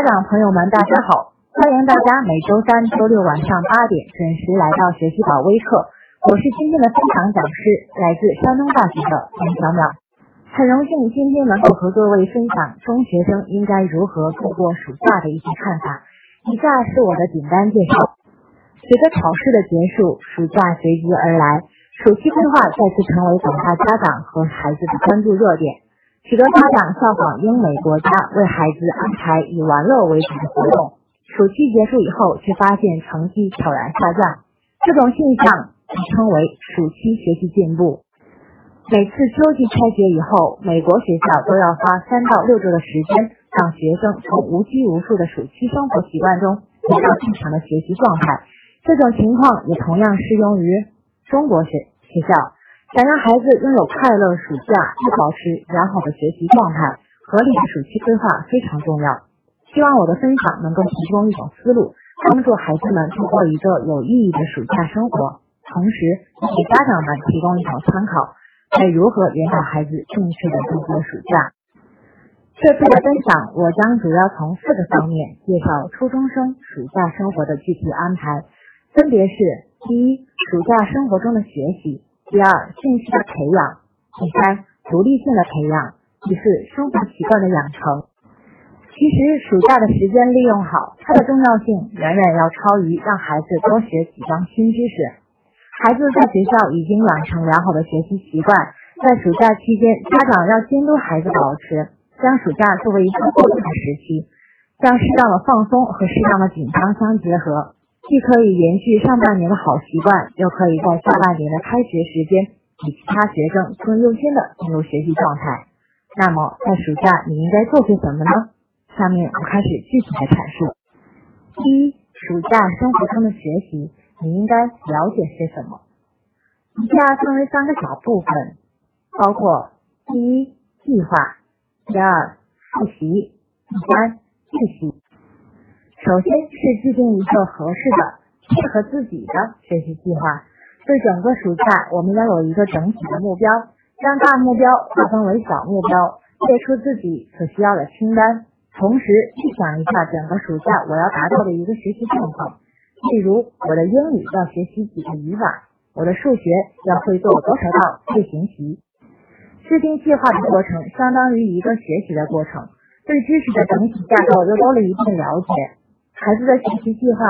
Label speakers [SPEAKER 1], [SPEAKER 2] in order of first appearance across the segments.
[SPEAKER 1] 长朋友们，大家好！欢迎大家每周三、周六晚上八点准时来到学习宝微课。我是今天的分享讲师，来自山东大学的田小淼。很荣幸今天能够和各位分享中学生应该如何度过暑假的一些看法。以下是我的简单介绍。随着考试的结束，暑假随即而来，暑期规划再次成为广大家长和孩子的关注热点。许多家长效仿英美国家，为孩子安排以玩乐为主的活动。暑期结束以后，却发现成绩悄然下降。这种现象被称为“暑期学习进步”。每次秋季开学以后，美国学校都要花三到六周的时间，让学生从无拘无束的暑期生活习惯中回到正常的学习状态。这种情况也同样适用于中国学学校。想让孩子拥有快乐暑假，又保持良好的学习状态，合理的暑期规划非常重要。希望我的分享能够提供一种思路，帮助孩子们度过一个有意义的暑假生活，同时给家长们提供一种参考，该如何引导孩子正确的度过暑假。这次的分享，我将主要从四个方面介绍初中生暑假生活的具体安排，分别是：第一，暑假生活中的学习。第二，兴趣的培养；第三，独立性的培养；第四，生活习惯的养成。其实，暑假的时间利用好，它的重要性远远要超于让孩子多学几章新知识。孩子在学校已经养成良好的学习习惯，在暑假期间，家长要监督孩子保持，将暑假作为一个过渡的时期，将适当的放松和适当的紧张相结合。既可以延续上半年的好习惯，又可以在下半年的开学时间比其他学生更优先的进入学习状态。那么，在暑假你应该做些什么呢？下面我开始具体的阐述。第一，暑假生活中的学习，你应该了解些什么？以下分为三个小部分，包括第一，计划；第二，复习；第三，预习。首先是制定一个合适的、适合自己的学习计划。对整个暑假，我们要有一个整体的目标，将大目标划分为小目标，列出自己所需要的清单。同时，预想一下整个暑假我要达到的一个学习状况。例如，我的英语要学习几个语法，我的数学要会做多少道类型题。制定计划的过程相当于一个学习的过程，对知识的整体架构又多了一份了解。孩子的学习计划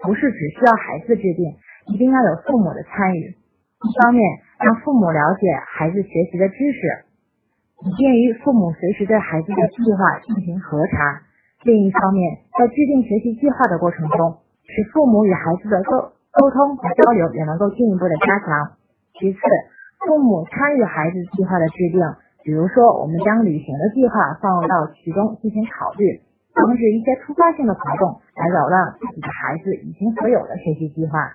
[SPEAKER 1] 不是只需要孩子制定，一定要有父母的参与。一方面，让父母了解孩子学习的知识，以便于父母随时对孩子的计划进行核查；另一方面，在制定学习计划的过程中，使父母与孩子的沟沟通和交流也能够进一步的加强。其次，父母参与孩子计划的制定，比如说，我们将旅行的计划放入到其中进行考虑。防止一些突发性的活动来扰乱自己的孩子已经所有的学习计划。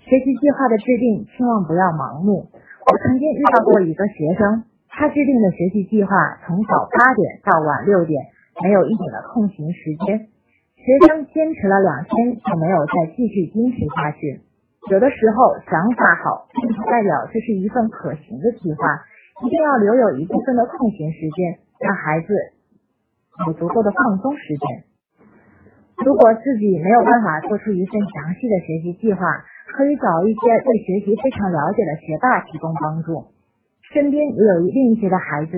[SPEAKER 1] 学习计划的制定千万不要盲目。我曾经遇到过一个学生，他制定的学习计划从早八点到晚六点，没有一点的空闲时间。学生坚持了两天就没有再继续坚持下去。有的时候想法好，并不代表这是一份可行的计划，一定要留有一部分的空闲时间，让孩子。有足够的放松时间。如果自己没有办法做出一份详细的学习计划，可以找一些对学习非常了解的学霸提供帮助。身边也有另一些的孩子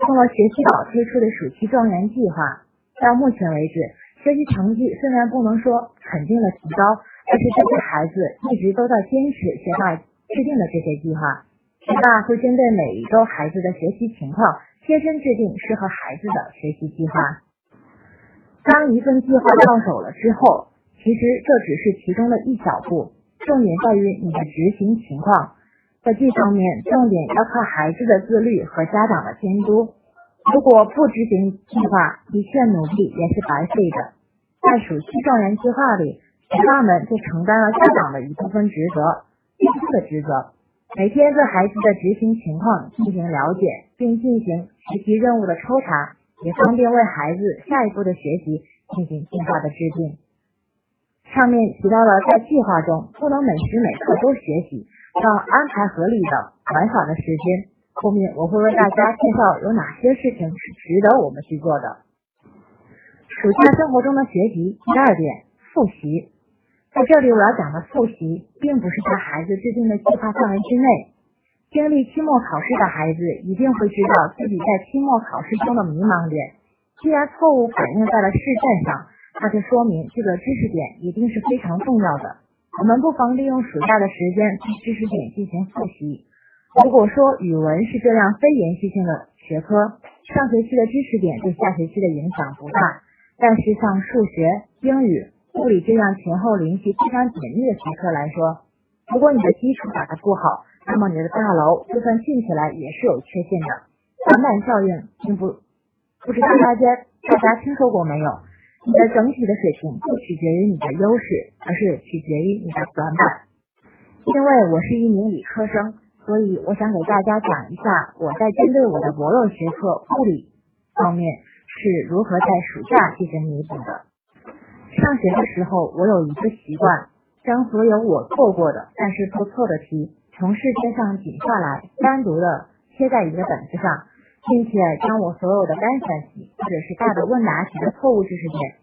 [SPEAKER 1] 通过学习宝推出的暑期状元计划，到目前为止，学习成绩虽然不能说肯定的提高，但是这些孩子一直都在坚持学霸制定的这些计划。学霸会针对每一周孩子的学习情况。贴身制定适合孩子的学习计划。当一份计划到手了之后，其实这只是其中的一小步，重点在于你的执行情况。在这方面，重点要靠孩子的自律和家长的监督。如果不执行计划，一切努力也是白费的。在暑期状元计划里，学霸们就承担了家长的一部分职责，监督的职责。每天对孩子的执行情况进行了解，并进行学习任务的抽查，也方便为孩子下一步的学习进行计划的制定。上面提到了，在计划中不能每时每刻都学习，要安排合理的玩耍的时间。后面我会为大家介绍有哪些事情是值得我们去做的。暑假生活中的学习第二点，复习。在这里我要讲的复习，并不是在孩子制定的计划范围之内。经历期末考试的孩子一定会知道自己在期末考试中的迷茫点。既然错误反映在了试卷上，那就说明这个知识点一定是非常重要的。我们不妨利用暑假的时间对知识点进行复习。如果说语文是这样非延续性的学科，上学期的知识点对下学期的影响不大。但是像数学、英语、物理这样前后联系非常紧密的学科来说，如果你的基础打得不好，那么你的大楼就算建起来也是有缺陷的。短板效应并不不知道大家大家听说过没有？你的整体的水平不取决于你的优势，而是取决于你的短板。因为我是一名理科生，所以我想给大家讲一下我在针对我的薄弱学科物理方面是如何在暑假进行弥补的。上学的时候，我有一个习惯，将所有我做过的但是做错的题。从试卷上剪下来，单独的贴在一个本子上，并且将我所有的单选题或者是大的问答题的错误知识点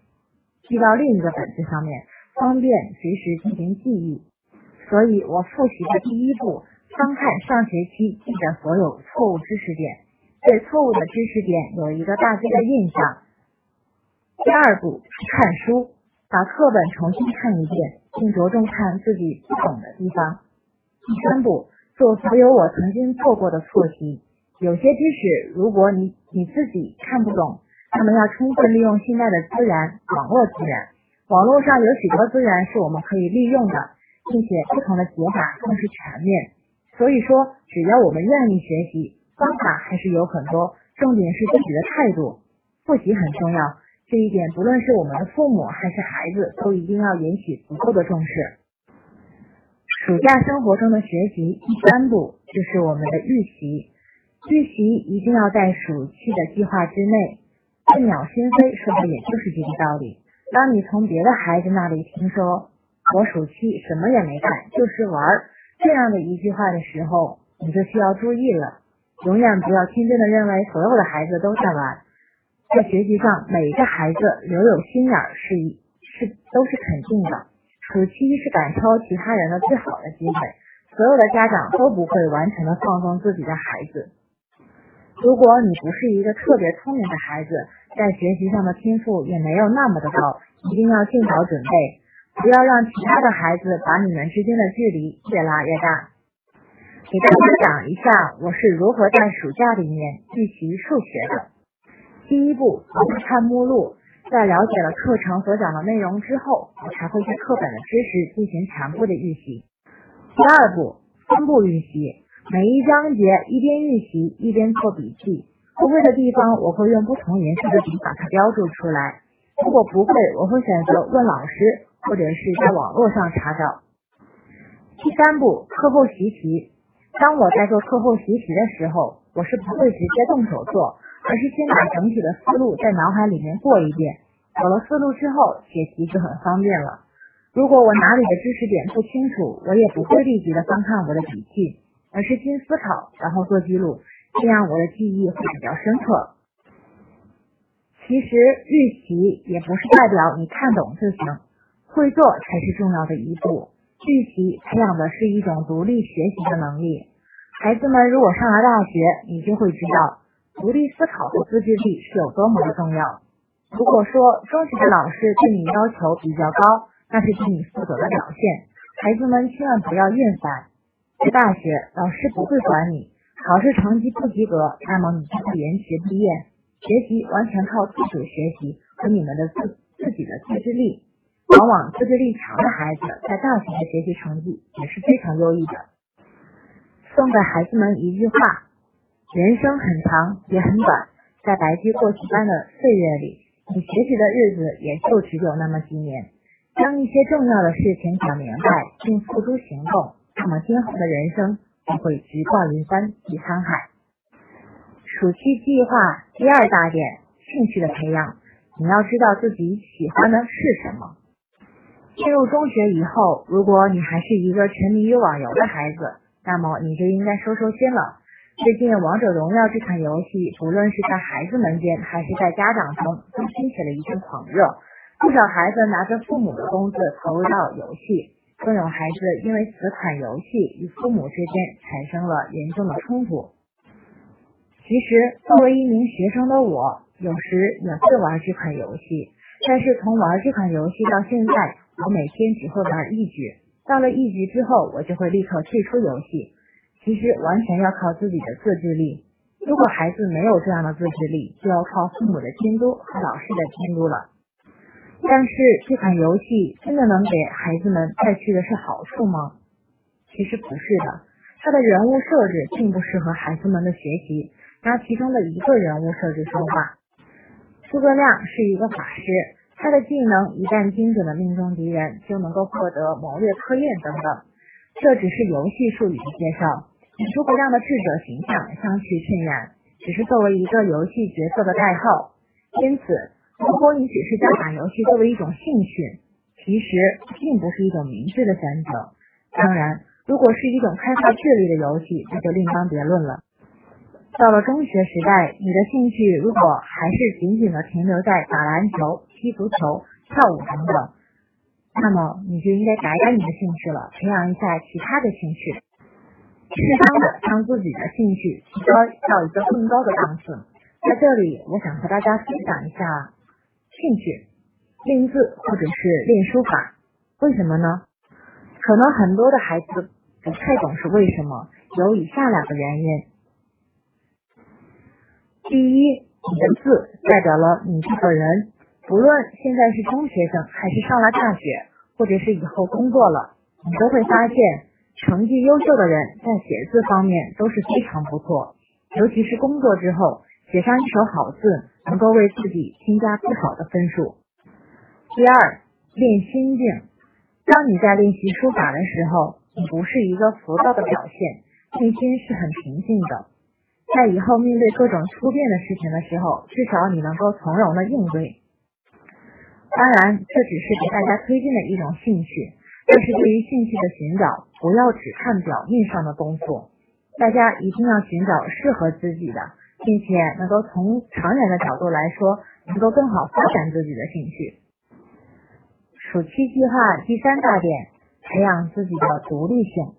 [SPEAKER 1] 记到另一个本子上面，方便随时进行记忆。所以我复习的第一步，翻看上学期记的所有错误知识点，对错误的知识点有一个大致的印象。第二步看书，把课本重新看一遍，并着重看自己不懂的地方。第三步，做所有我曾经做过的错题。有些知识，如果你你自己看不懂，那么要充分利用现在的资源，网络资源。网络上有许多资源是我们可以利用的，并且不同的解法更是全面。所以说，只要我们愿意学习，方法还是有很多，重点是自己的态度。复习很重要，这一点不论是我们的父母还是孩子，都一定要引起足够的重视。暑假生活中的学习第三步就是我们的预习，预习一定要在暑期的计划之内。笨鸟先飞说的也就是这个道理。当你从别的孩子那里听说我暑期什么也没干，就是玩这样的一句话的时候，你就需要注意了。永远不要天真的认为所有的孩子都在玩，在学习上每一个孩子留有心眼是一是都是肯定的。暑期是赶超其他人的最好的机会，所有的家长都不会完全的放纵自己的孩子。如果你不是一个特别聪明的孩子，在学习上的天赋也没有那么的高，一定要尽早准备，不要让其他的孩子把你们之间的距离越拉越大。给大家讲一下我是如何在暑假里面预习数学的。第一步，我会看目录。在了解了课程所讲的内容之后，我才会对课本的知识进行全部的预习。第二步，分步预习，每一章节一边预习一边做笔记，不会的地方我会用不同颜色的笔把它标注出来。如果不会，我会选择问老师，或者是在网络上查找。第三步，课后习题。当我在做课后习题的时候，我是不会直接动手做。而是先把整体的思路在脑海里面过一遍，有了思路之后，写题就很方便了。如果我哪里的知识点不清楚，我也不会立即的翻看我的笔记，而是先思考，然后做记录，这样我的记忆会比较深刻。其实预习也不是代表你看懂就行，会做才是重要的一步。预习培养的是一种独立学习的能力。孩子们如果上了大学，你就会知道。独立思考和自制力是有多么的重要。如果说中学的老师对你要求比较高，那是对你负责的表现。孩子们千万不要厌烦。在大学，老师不会管你，考试成绩不及格，那么你就会延迟毕业。学习完全靠自主学习和你们的自自己的自制力。往往自制力强的孩子，在大学的学习成绩也是非常优异的。送给孩子们一句话。人生很长也很短，在白驹过隙般的岁月里，你学习的日子也就只有那么几年。将一些重要的事情想明白并付诸行动，那么今后的人生就会直挂云帆济沧海。暑期计划第二大点，兴趣的培养。你要知道自己喜欢的是什么。进入中学以后，如果你还是一个沉迷于网游的孩子，那么你就应该收收心了。最近《王者荣耀》这款游戏，不论是在孩子们间还是在家长中，都掀起了一阵狂热。不少孩子拿着父母的工资投入到游戏，更有孩子因为此款游戏与父母之间产生了严重的冲突。其实，作为一名学生的我，有时也会玩这款游戏，但是从玩这款游戏到现在，我每天只会玩一局，到了一局之后，我就会立刻退出游戏。其实完全要靠自己的自制力。如果孩子没有这样的自制力，就要靠父母的监督和老师的监督了。但是这款游戏真的能给孩子们带去的是好处吗？其实不是的，它的人物设置并不适合孩子们的学习。拿其中的一个人物设置说话。诸葛亮是一个法师，他的技能一旦精准的命中敌人，就能够获得谋略科验等等。这只是游戏术语的介绍，与诸葛亮的智者形象相去甚远，只是作为一个游戏角色的代号。因此，如果你只是将打游戏作为一种兴趣，其实并不是一种明智的选择。当然，如果是一种开发智力的游戏，那就另当别论了。到了中学时代，你的兴趣如果还是仅仅的停留在打篮球、踢足球、跳舞等等，那么你就应该改改你的兴趣了，培养一下其他的兴趣，适当的将自己的兴趣提高到一个更高的档次。在这里，我想和大家分享一下兴趣，练字或者是练书法。为什么呢？可能很多的孩子不太懂是为什么，有以下两个原因。第一，你的字代表了你这个人，不论现在是中学生，还是上了大学，或者是以后工作了，你都会发现，成绩优秀的人在写字方面都是非常不错，尤其是工作之后，写上一手好字，能够为自己添加不少的分数。第二，练心境，当你在练习书法的时候，你不是一个浮躁的表现，内心是很平静的。在以后面对各种突变的事情的时候，至少你能够从容的应对。当然，这只是给大家推荐的一种兴趣，但是对于兴趣的寻找，不要只看表面上的功夫，大家一定要寻找适合自己的，并且能够从长远的角度来说，能够更好发展自己的兴趣。暑期计划第三大点，培养自己的独立性。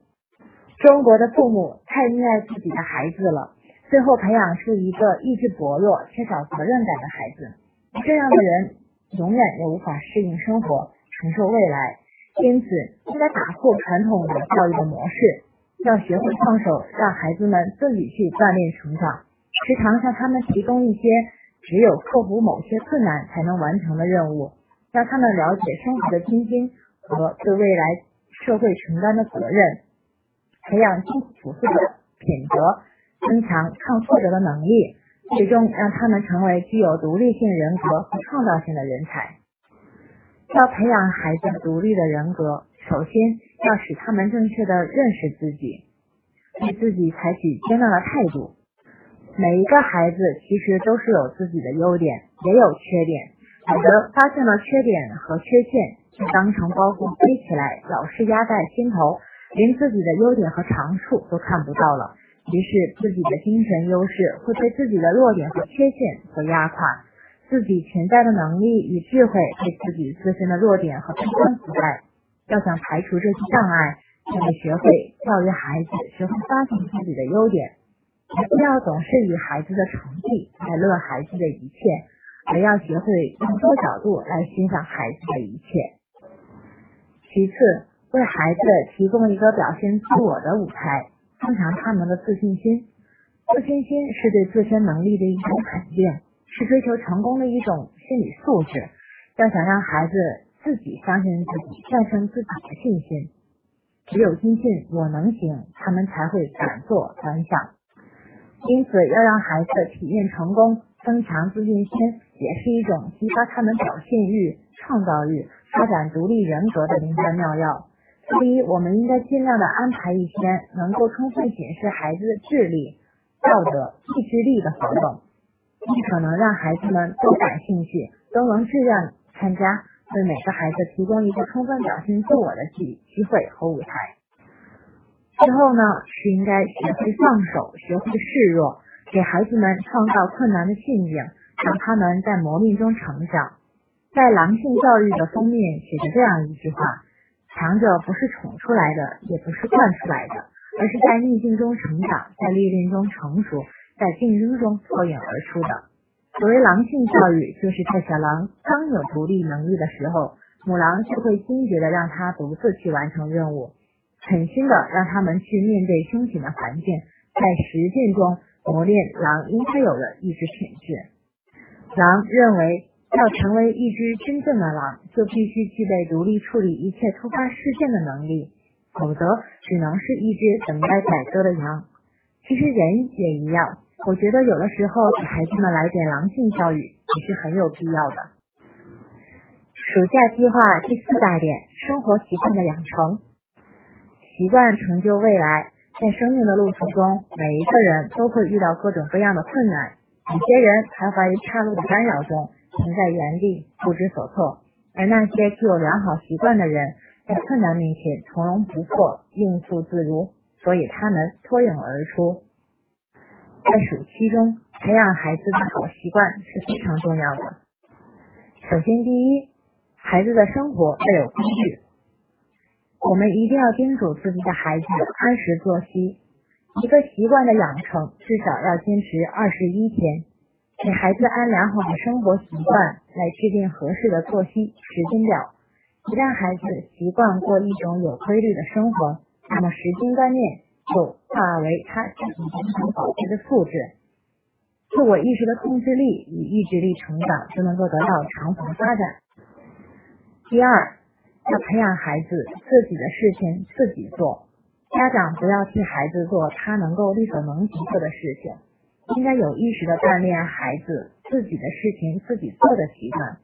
[SPEAKER 1] 中国的父母太溺爱自己的孩子了。最后培养出一个意志薄弱、缺少责任感的孩子，这样的人永远也无法适应生活、承受未来。因此，应该打破传统的教育的模式，要学会放手，让孩子们自己去锻炼成长。时常向他们提供一些只有克服某些困难才能完成的任务，让他们了解生活的艰辛和对未来社会承担的责任，培养辛苦朴素的品德。增强抗挫折的能力，最终让他们成为具有独立性人格和创造性的人才。要培养孩子独立的人格，首先要使他们正确的认识自己，对自己采取接纳的态度。每一个孩子其实都是有自己的优点，也有缺点。有的发现了缺点和缺陷，就当成包袱背起来，老是压在心头，连自己的优点和长处都看不到了。于是，自己的精神优势会被自己的弱点和缺陷所压垮，自己潜在的能力与智慧被自己自身的弱点和悲观覆盖。要想排除这些障碍，就得学会教育孩子，学会发现自己的优点，不要总是以孩子的成绩来乐孩子的一切，而要学会用多角度来欣赏孩子的一切。其次，为孩子提供一个表现自我的舞台。增强他们的自信心，自信心是对自身能力的一种肯定，是追求成功的一种心理素质。要想让孩子自己相信自己，战胜自己的信心，只有坚信我能行，他们才会敢做敢想。因此，要让孩子体验成功，增强自信心，也是一种激发他们表现欲、创造欲、发展独立人格的灵丹妙药。所以，我们应该尽量的安排一些能够充分显示孩子的智力、道德、意志力的活动，尽可能让孩子们都感兴趣，都能自愿参加，为每个孩子提供一个充分表现自我的机机会和舞台。最后呢，是应该学会放手，学会示弱，给孩子们创造困难的陷阱，让他们在磨砺中成长。在狼性教育的封面写着这样一句话：强者不是宠出来的，也不是惯出来的，而是在逆境中成长，在历练中成熟，在竞争中脱颖而出的。所谓狼性教育，就是在小狼刚有独立能力的时候，母狼就会坚决的让它独自去完成任务。狠心的让他们去面对凶险的环境，在实践中磨练狼应该有的意志品质。狼认为，要成为一只真正的狼，就必须具备独立处理一切突发事件的能力，否则只能是一只等待宰割的羊。其实人也一样，我觉得有的时候给孩子们来点狼性教育也是很有必要的。暑假计划第四大点：生活习惯的养成。习惯成就未来，在生命的路途中，每一个人都会遇到各种各样的困难。有些人徘徊于岔路的干扰中，停在原地不知所措；而那些具有良好习惯的人，在困难面前从容不迫，应付自如，所以他们脱颖而出。在暑期中，培养孩子的好习惯是非常重要的。首先，第一，孩子的生活要有规律。我们一定要叮嘱自己的孩子按时作息。一个习惯的养成至少要坚持二十一天。给孩子安良好的生活习惯，来制定合适的作息时间表。一旦孩子习惯过一种有规律的生活，那么时间观念就化为他自己非常宝贵的素质。自我意识的控制力与意志力成长就能够得到长足发展。第二。要培养孩子自己的事情自己做，家长不要替孩子做他能够力所能及做的事情，应该有意识的锻炼孩子自己的事情自己做的习惯。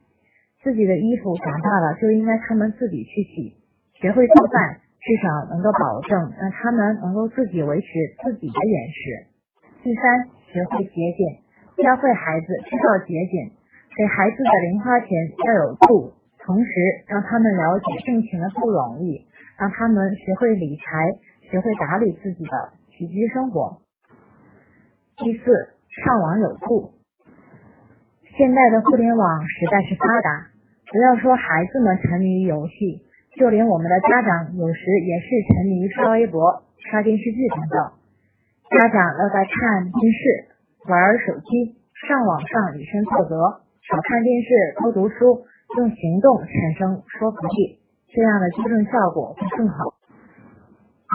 [SPEAKER 1] 自己的衣服长大了就应该他们自己去洗，学会做饭至少能够保证让他们能够自己维持自己的饮食。第三，学会节俭，教会孩子知道节俭，给孩子的零花钱要有度。同时，让他们了解挣钱的不容易，让他们学会理财，学会打理自己的起居生活。第四，上网有度。现在的互联网实在是发达，不要说孩子们沉迷于游戏，就连我们的家长有时也是沉迷刷微博、刷电视剧等等。家长要在看电视、玩手机、上网上以身作则，少看电视，多读书。用行动产生说服力，这样的纠正效果会更好。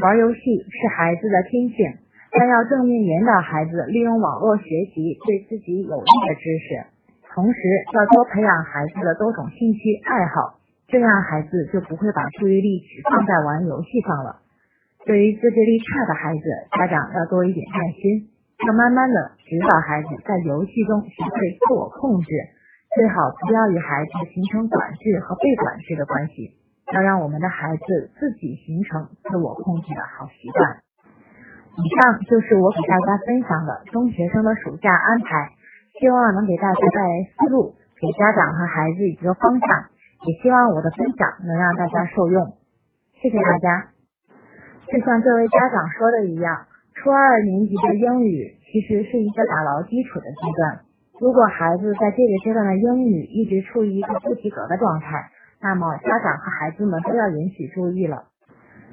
[SPEAKER 1] 玩游戏是孩子的天性，但要正面引导孩子利用网络学习对自己有利的知识，同时要多培养孩子的多种兴趣爱好，这样孩子就不会把注意力只放在玩游戏上了。对于自制力差的孩子，家长要多一点耐心，要慢慢的指导孩子在游戏中学会自我控制。最好不要与孩子形成管制和被管制的关系，要让我们的孩子自己形成自我控制的好习惯。以上就是我给大家分享的中学生的暑假安排，希望能给大家带来思路，给家长和孩子一个方向。也希望我的分享能让大家受用。谢谢大家。就像这位家长说的一样，初二年级的英语其实是一个打牢基础的阶段。如果孩子在这个阶段的英语一直处于一个不及格的状态，那么家长和孩子们都要引起注意了。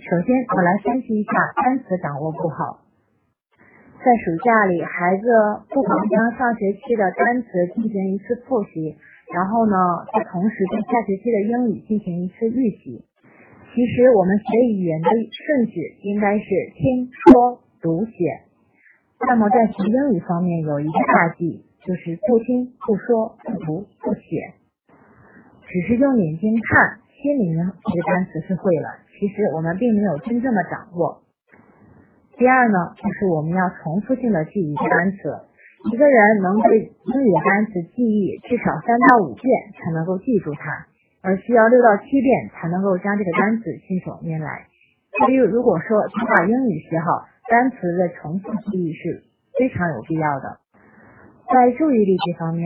[SPEAKER 1] 首先，我来分析一下单词掌握不好。在暑假里，孩子不妨将上学期的单词进行一次复习，然后呢，再同时对下学期的英语进行一次预习。其实，我们学语言的顺序应该是听说读写，那么在学英语方面有一个大忌。就是不听不说不读不写，只是用眼睛看，心里面这个单词是会了，其实我们并没有真正的掌握。第二呢，就是我们要重复性的记一个单词，一个人能对英语单词记忆至少三到五遍才能够记住它，而需要六到七遍才能够将这个单词信手拈来。所以如果说想把英语学好，单词的重复记忆是非常有必要的。在注意力这方面，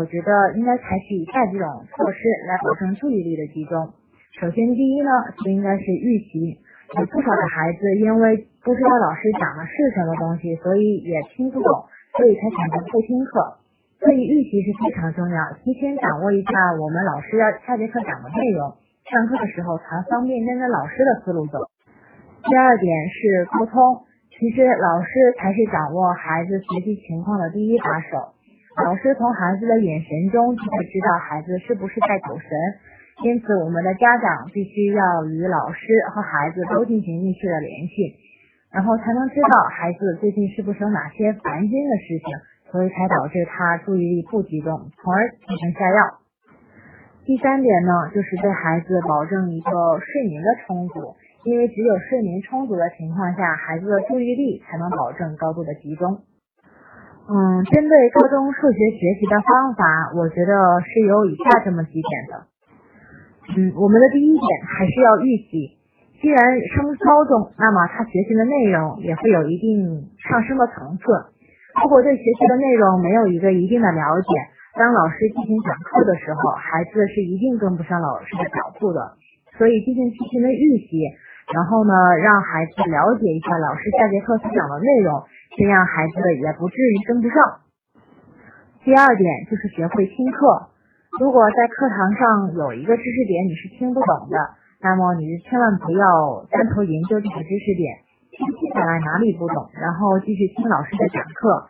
[SPEAKER 1] 我觉得应该采取以下几种措施来保证注意力的集中。首先，第一呢，就应该是预习，有不少的孩子因为不知道老师讲的是什么东西，所以也听不懂，所以才选择不听课。所以预习是非常重要，提前掌握一下我们老师要下节课讲的内容，上课的时候才方便跟着老师的思路走。第二点是沟通，其实老师才是掌握孩子学习情况的第一把手。老师从孩子的眼神中就会知道孩子是不是在走神，因此我们的家长必须要与老师和孩子都进行密切的联系，然后才能知道孩子最近是不是有哪些烦心的事情。所以才导致他注意力不集中，从而进行下药。第三点呢，就是对孩子保证一个睡眠的充足，因为只有睡眠充足的情况下，孩子的注意力才能保证高度的集中。嗯，针对高中数学学习的方法，我觉得是有以下这么几点的。嗯，我们的第一点还是要预习，既然升高中，那么他学习的内容也会有一定上升的层次。如果对学习的内容没有一个一定的了解，当老师进行讲课的时候，孩子是一定跟不上老师的脚步的。所以进行提前的预习，然后呢，让孩子了解一下老师下节课所讲的内容，这样孩子也不至于跟不上。第二点就是学会听课。如果在课堂上有一个知识点你是听不懂的，那么你就千万不要单头研究这个知识点。记下来哪里不懂，然后继续听老师的讲课。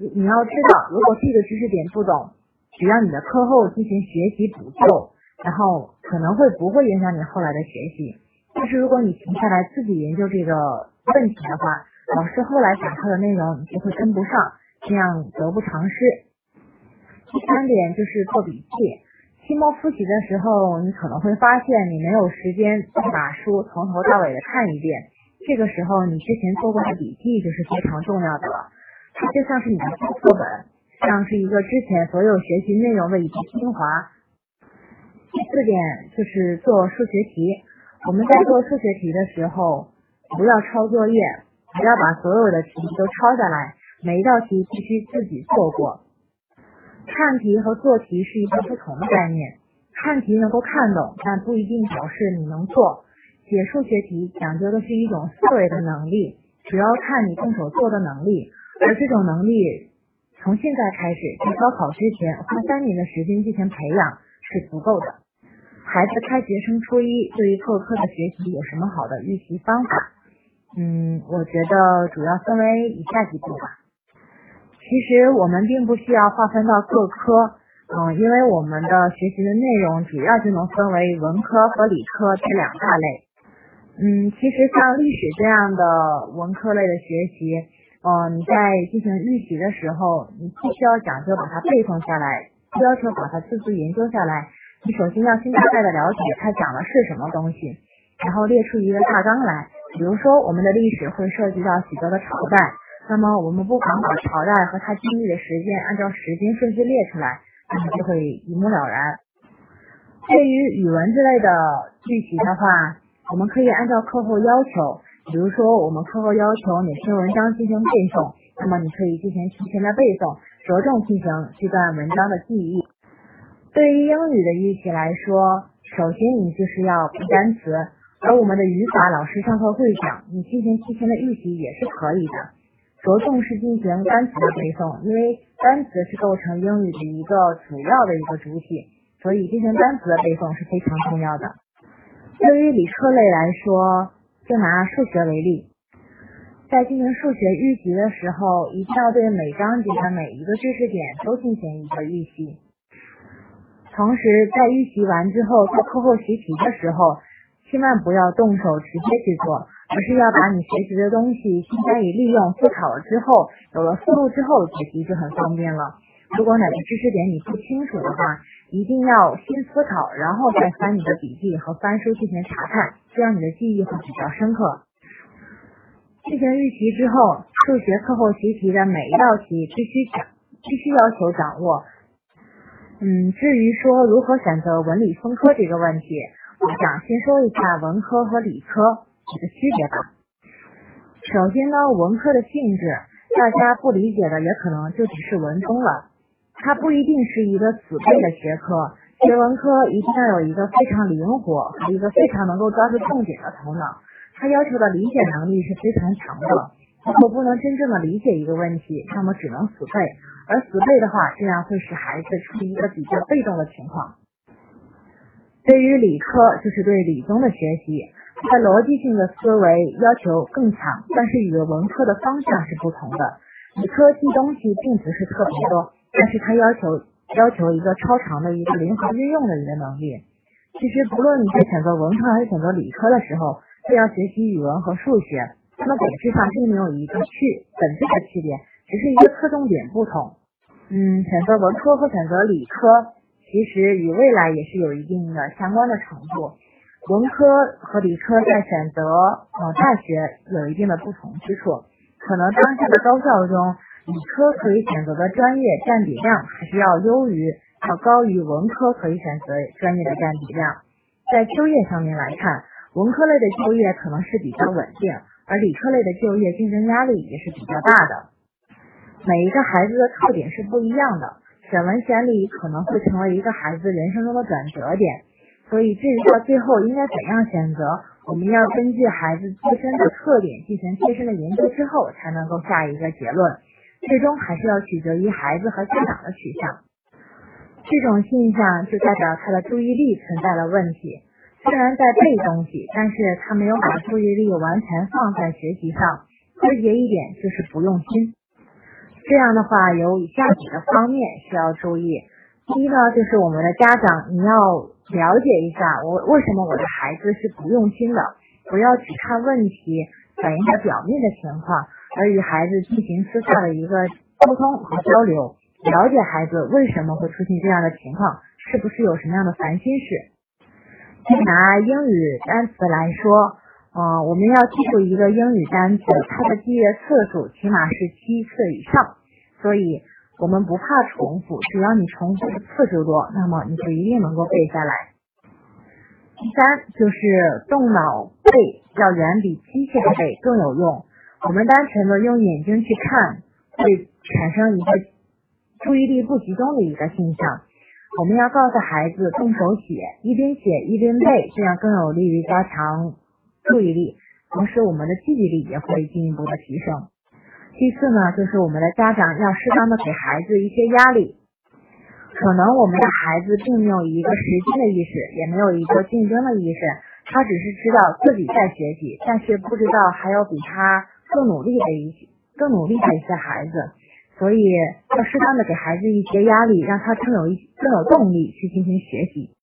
[SPEAKER 1] 你你要知道，如果这个知识点不懂，只要你的课后进行学习补救，然后可能会不会影响你后来的学习。但是如果你停下来自己研究这个问题的话，老师后来讲课的内容你就会跟不上，这样得不偿失。第三点就是做笔记。期末复习的时候，你可能会发现你没有时间把书从头到尾的看一遍。这个时候，你之前做过的笔记就是非常重要的了，它就像是你的注册本，像是一个之前所有学习内容的一个精华。第四点就是做数学题，我们在做数学题的时候，不要抄作业，不要把所有的题都抄下来，每一道题必须自己做过。看题和做题是一个不同的概念，看题能够看懂，但不一定表示你能做。解数学题讲究的是一种思维的能力，主要看你动手做的能力，而这种能力从现在开始，在高考之前花三年的时间进行培养是足够的。孩子开学升初一，对于各科的学习有什么好的预习方法？嗯，我觉得主要分为以下几步吧。其实我们并不需要划分到各科。嗯，因为我们的学习的内容主要就能分为文科和理科这两大类。嗯，其实像历史这样的文科类的学习，嗯，你在进行预习的时候，你不需要讲究把它背诵下来，不要求把它字字研究下来。你首先要先大概的了解它讲的是什么东西，然后列出一个大纲来。比如说，我们的历史会涉及到许多的朝代，那么我们不妨把朝代和它经历的时间按照时间顺序列出来，那么就会一目了然。对于语文之类的预习的话，我们可以按照课后要求，比如说我们课后要求哪篇文章进行背诵，那么你可以进行提前的背诵，着重进行这段文章的记忆。对于英语的预习来说，首先你就是要背单词，而我们的语法老师上课会讲，你进行提前的预习也是可以的。着重是进行单词的背诵，因为单词是构成英语的一个主要的一个主体，所以进行单词的背诵是非常重要的。对于理科类来说，就拿数学为例，在进行数学预习的时候，一定要对每章节的每一个知识点都进行一个预习。同时，在预习完之后，在课后习题的时候，千万不要动手直接去做，而是要把你学习的东西先加以利用，思考了之后，有了思路之后解题就很方便了。如果哪个知识点你不清楚的话，一定要先思考，然后再翻你的笔记和翻书进行查看，这样你的记忆会比较深刻。进行预习之后，数学课后习题的每一道题必须讲，必须要求掌握。嗯，至于说如何选择文理分科这个问题，我想先说一下文科和理科几个区别吧。首先呢，文科的性质，大家不理解的也可能就只是文综了。它不一定是一个死背的学科，学文科一定要有一个非常灵活和一个非常能够抓住重点的头脑。他要求的理解能力是非常强的。如果不能真正的理解一个问题，那么只能死背，而死背的话，这样会使孩子处于一个比较被动的情况。对于理科，就是对理综的学习，它逻辑性的思维要求更强，但是与文科的方向是不同的。理科记东西并不是特别多，但是它要求要求一个超长的一个灵活运用的一个能力。其实，不论你在选择文科还是选择理科的时候，都要学习语文和数学，它们本质上并没有一个区本质的区别，只是一个侧重点不同。嗯，选择文科和选择理科，其实与未来也是有一定的相关的程度。文科和理科在选择呃大学有一定的不同之处，可能当下的高校中，理科可以选择的专业占比量还是要优于。要高于文科可以选择专业的占比量，在就业上面来看，文科类的就业可能是比较稳定，而理科类的就业竞争压力也是比较大的。每一个孩子的特点是不一样的，选文选理可能会成为一个孩子人生中的转折点。所以至于到最后应该怎样选择，我们要根据孩子自身的特点进行切身的研究之后，才能够下一个结论。最终还是要取决于孩子和家长的取向。这种现象就代表他的注意力存在了问题。虽然在背东西，但是他没有把注意力完全放在学习上。直接一点就是不用心。这样的话，有以下几个方面需要注意。第一呢，就是我们的家长，你要了解一下我为什么我的孩子是不用心的，不要只看问题反映的表面的情况，而与孩子进行私下的一个沟通和交流。了解孩子为什么会出现这样的情况，是不是有什么样的烦心事？就拿英语单词来说，嗯，我们要记住一个英语单词，它的记阅次数起码是七次以上。所以，我们不怕重复，只要你重复的次数多，那么你就一定能够背下来。第三，就是动脑背要远比机械的背更有用。我们单纯的用眼睛去看，会产生一个。注意力不集中的一个现象，我们要告诉孩子动手写，一边写一边背，这样更有利于加强注意力，同时我们的记忆力也会进一步的提升。第四呢，就是我们的家长要适当的给孩子一些压力。可能我们的孩子并没有一个时间的意识，也没有一个竞争的意识，他只是知道自己在学习，但是不知道还有比他更努力的一些、更努力的一些孩子。所以要适当的给孩子一些压力，让他更有一更有动力去进行学习。